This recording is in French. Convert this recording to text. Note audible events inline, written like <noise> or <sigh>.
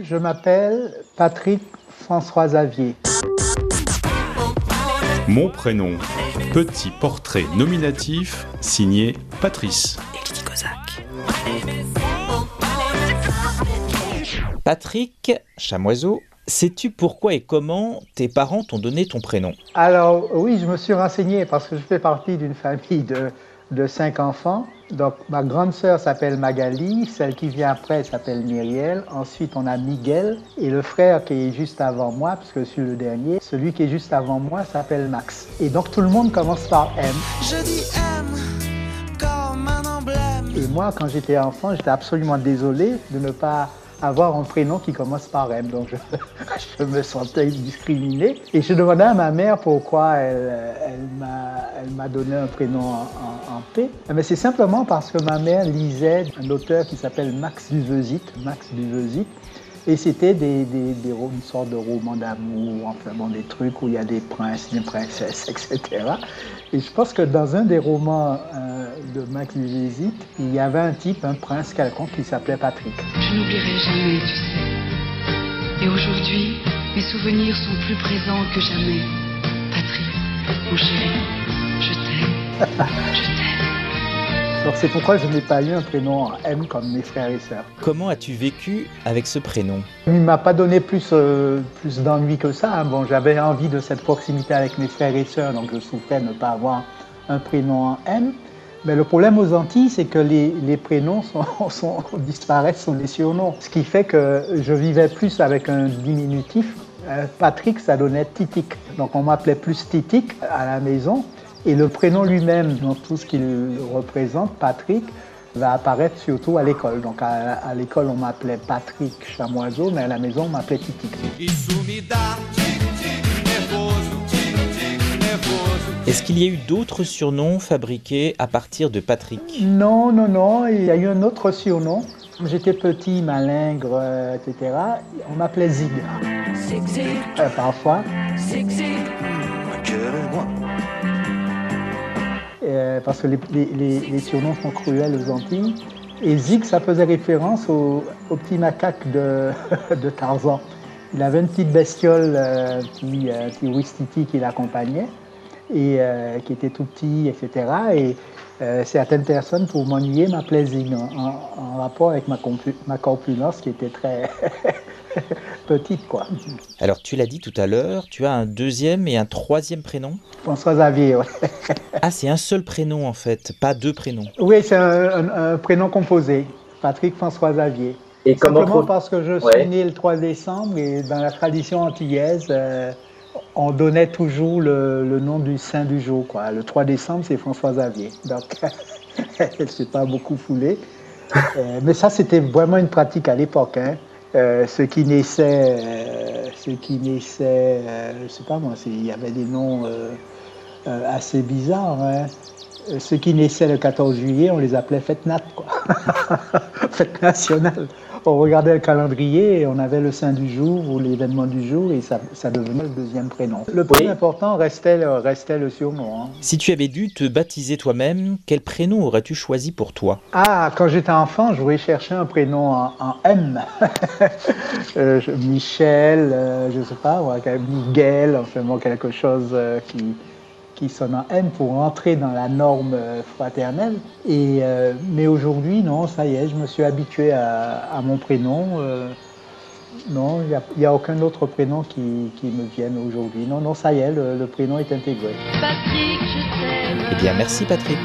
Je m'appelle Patrick François Xavier. Mon prénom, petit portrait nominatif signé Patrice. Patrick Chamoiseau, sais-tu pourquoi et comment tes parents t'ont donné ton prénom? Alors oui, je me suis renseigné parce que je fais partie d'une famille de, de cinq enfants. Donc ma grande sœur s'appelle Magali, celle qui vient après s'appelle Myriel, ensuite on a Miguel et le frère qui est juste avant moi, puisque je suis le dernier, celui qui est juste avant moi s'appelle Max. Et donc tout le monde commence par M. Je dis M comme un emblème. Et moi, quand j'étais enfant, j'étais absolument désolé de ne pas avoir un prénom qui commence par M. Donc <laughs> je, me sentais discriminé. Et je demandais à ma mère pourquoi elle, m'a- donné un prénom en, en- P. Mais c'est simplement parce que ma mère lisait un auteur qui s'appelle Max Duvesit. Max Duvesit. Et c'était des, une sorte de roman d'amour, enfin bon, des trucs où il y a des princes, des princesses, <laughs> etc. Et je pense que dans un des romans euh, de Duvesit, il y avait un type, un prince quelconque qui s'appelait Patrick. Je n'oublierai jamais, tu sais. Et aujourd'hui, mes souvenirs sont plus présents que jamais. Patrick, mon chéri, je t'aime. <laughs> Je t'aime. Donc c'est pourquoi je n'ai pas eu un prénom en M comme mes frères et sœurs. Comment as-tu vécu avec ce prénom? Il ne m'a pas donné plus, euh, plus d'ennui que ça. hein. Bon, j'avais envie de cette proximité avec mes frères et sœurs, donc je souffrais de ne pas avoir un prénom en M. Mais le problème aux Antilles, c'est que les, prénoms sont- <laughs> disparaissent, sont des surnoms. Ce qui fait que je vivais plus avec un diminutif. Euh, Patrick, ça donnait Titic. Donc on m'appelait plus Titic à la maison. Et le prénom lui-même, dans tout ce qu'il représente, Patrick, va apparaître surtout à l'école. Donc à, à l'école, on m'appelait Patrick Chamoiseau, mais à la maison, on m'appelait Titic. Est-ce qu'il y a eu d'autres surnoms fabriqués à partir de Patrick? Non, non, non, il y a eu un autre surnom. Quand j'étais petit, malingre, euh, etc., on m'appelait Zig. Euh, parfois. Euh, parce que les, les- les- les surnoms sont cruels aux Antilles. Et Zig, ça faisait référence au, au petit macaque de, <laughs> de Tarzan. Il avait une petite bestiole, euh, un petit, euh, un petit Ouistiti qui l'accompagnait, et euh, qui était tout petit, etc. Et euh, certaines personnes, pour m'ennuyer, m'appelaient Zig, en, en- en rapport avec ma, ma corpulence qui était très <laughs> petite, quoi. Alors tu l'as dit tout à l'heure, tu as un deuxième et un troisième prénom? François Xavier, ouais. <laughs> Ah, c'est un seul prénom en fait, pas deux prénoms. Oui, c'est un, un- un prénom composé. Patrick François Xavier. Et comment Simplement trouve- parce que je suis Ouais. né le 3 décembre et dans la tradition antillaise, euh, on donnait toujours le, nom du saint du jour. Quoi. Le 3 décembre, c'est François Xavier. Donc, elle ne s'est pas beaucoup foulée. Euh, mais ça, c'était vraiment une pratique à l'époque. Hein. Euh, ceux qui naissaient, euh, ceux qui euh, je sais pas moi, il y avait des noms euh, assez bizarres. hein. Euh, Ceux qui naissaient le 14 juillet, on les appelait fête nat, quoi. <laughs> fête nationale. On regardait le calendrier et on avait le saint du jour ou l'événement du jour et ça, ça devenait le deuxième prénom. Le plus Oui. important restait le, restait le surnom. hein. Si tu avais dû te baptiser toi-même, quel prénom aurais-tu choisi pour toi? Ah, quand j'étais enfant, je voulais chercher un prénom en, en M. <laughs> Euh, je- Michel, euh, je sais pas, ouais, Miguel, enfin bon, quelque chose euh, qui, qui sonne en M pour entrer dans la norme euh, fraternelle. Et, euh, mais aujourd'hui, non, ça y est, je me suis habitué à, à mon prénom. euh, non, il n'y a, a aucun autre prénom qui, qui me vienne aujourd'hui. Non, non, ça y est, le, le prénom est intégré. Patrick, je t'aime. Eh bien merci Patrick.